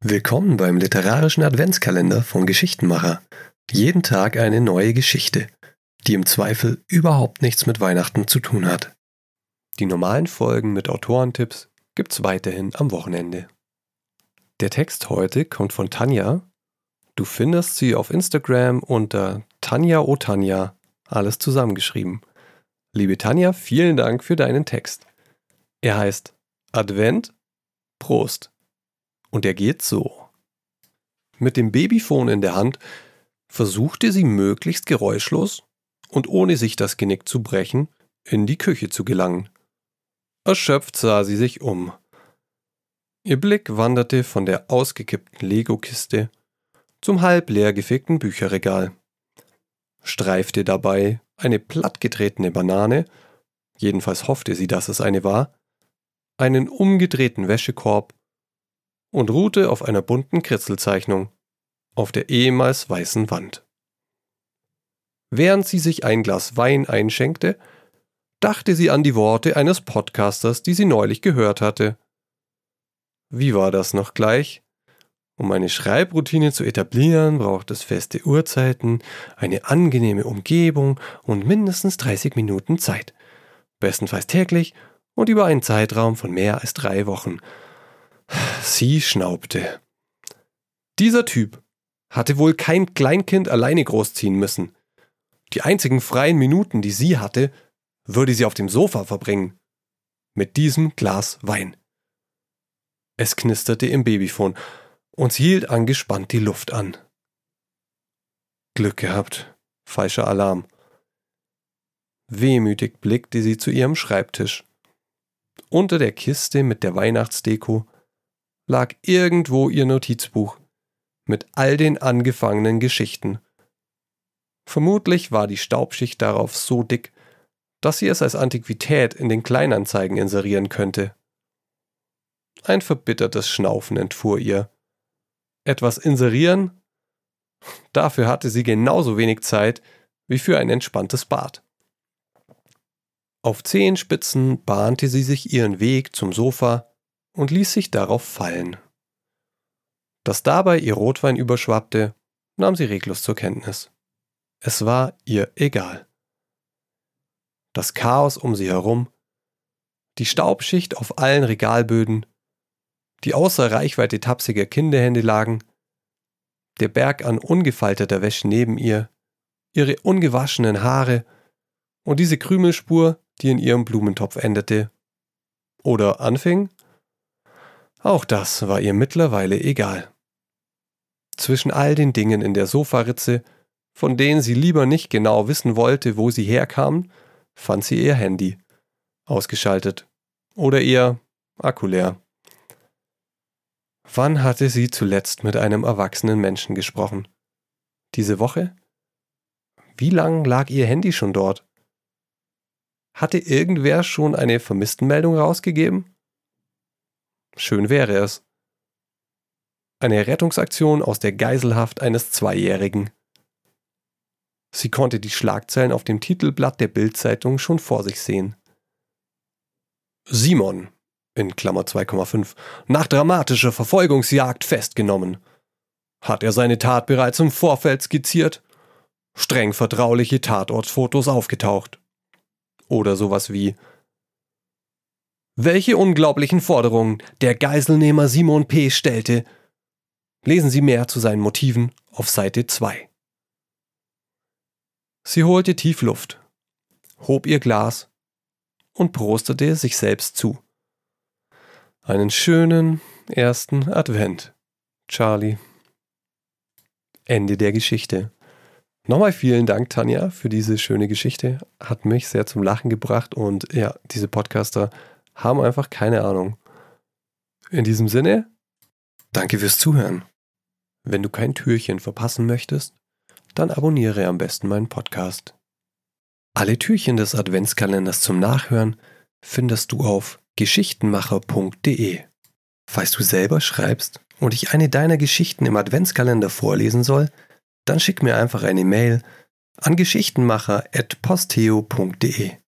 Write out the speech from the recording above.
Willkommen beim literarischen Adventskalender von Geschichtenmacher. Jeden Tag eine neue Geschichte, die im Zweifel überhaupt nichts mit Weihnachten zu tun hat. Die normalen Folgen mit Autorentipps gibt's weiterhin am Wochenende. Der Text heute kommt von Tanja. Du findest sie auf Instagram unter Tanja O Tanja, alles zusammengeschrieben. Liebe Tanja, vielen Dank für deinen Text. Er heißt Advent, Prost. Und er geht so. Mit dem Babyphone in der Hand versuchte sie möglichst geräuschlos und ohne sich das Genick zu brechen, in die Küche zu gelangen. Erschöpft sah sie sich um. Ihr Blick wanderte von der ausgekippten Lego-Kiste zum halb leer gefegten Bücherregal, streifte dabei eine plattgetretene Banane, jedenfalls hoffte sie, dass es eine war, einen umgedrehten Wäschekorb und ruhte auf einer bunten Kritzelzeichnung auf der ehemals weißen Wand. Während sie sich ein Glas Wein einschenkte, dachte sie an die Worte eines Podcasters, die sie neulich gehört hatte. Wie war das noch gleich? Um eine Schreibroutine zu etablieren, braucht es feste Uhrzeiten, eine angenehme Umgebung und mindestens 30 Minuten Zeit. Bestenfalls täglich und über einen Zeitraum von mehr als drei Wochen. Sie schnaubte. Dieser Typ hatte wohl kein Kleinkind alleine großziehen müssen. Die einzigen freien Minuten, die sie hatte, würde sie auf dem Sofa verbringen. Mit diesem Glas Wein. Es knisterte im Babyphone und sie hielt angespannt die Luft an. Glück gehabt. Falscher Alarm. Wehmütig blickte sie zu ihrem Schreibtisch. Unter der Kiste mit der Weihnachtsdeko lag irgendwo ihr Notizbuch mit all den angefangenen Geschichten. Vermutlich war die Staubschicht darauf so dick, dass sie es als Antiquität in den Kleinanzeigen inserieren könnte. Ein verbittertes Schnaufen entfuhr ihr. Etwas inserieren? Dafür hatte sie genauso wenig Zeit wie für ein entspanntes Bad. Auf Zehenspitzen bahnte sie sich ihren Weg zum Sofa und ließ sich darauf fallen. Dass dabei ihr Rotwein überschwappte, nahm sie reglos zur Kenntnis. Es war ihr egal. Das Chaos um sie herum, die Staubschicht auf allen Regalböden, die außer Reichweite tapsiger Kinderhände lagen, der Berg an ungefalteter Wäsche neben ihr, ihre ungewaschenen Haare und diese Krümelspur, die in ihrem Blumentopf endete. Oder anfing? Auch das war ihr mittlerweile egal. Zwischen all den Dingen in der Sofaritze, von denen sie lieber nicht genau wissen wollte, wo sie herkamen, fand sie ihr Handy. Ausgeschaltet. Oder ihr Akku leer. Wann hatte sie zuletzt mit einem erwachsenen Menschen gesprochen? Diese Woche? Wie lang lag ihr Handy schon dort? Hatte irgendwer schon eine Vermisstenmeldung rausgegeben? Schön wäre es. Eine Rettungsaktion aus der Geiselhaft eines Zweijährigen. Sie konnte die Schlagzeilen auf dem Titelblatt der Bildzeitung schon vor sich sehen. Simon, in Klammer 2,5, nach dramatischer Verfolgungsjagd festgenommen. Hat er seine Tat bereits im Vorfeld skizziert? Streng vertrauliche Tatortsfotos aufgetaucht. Oder sowas wie Welche unglaublichen Forderungen der Geiselnehmer Simon P. stellte. Lesen Sie mehr zu seinen Motiven auf Seite 2. Sie holte tief Luft, hob ihr Glas und prostete sich selbst zu. Einen schönen ersten Advent, Charlie. Ende der Geschichte. Nochmal vielen Dank, Tanja, für diese schöne Geschichte. Hat mich sehr zum Lachen gebracht und ja, diese Podcaster haben einfach keine Ahnung. In diesem Sinne, danke fürs Zuhören. Wenn du kein Türchen verpassen möchtest, dann abonniere am besten meinen Podcast. Alle Türchen des Adventskalenders zum Nachhören findest du auf geschichtenmacher.de. Falls du selber schreibst und ich eine deiner Geschichten im Adventskalender vorlesen soll, dann schick mir einfach eine Mail an geschichtenmacher.posteo.de.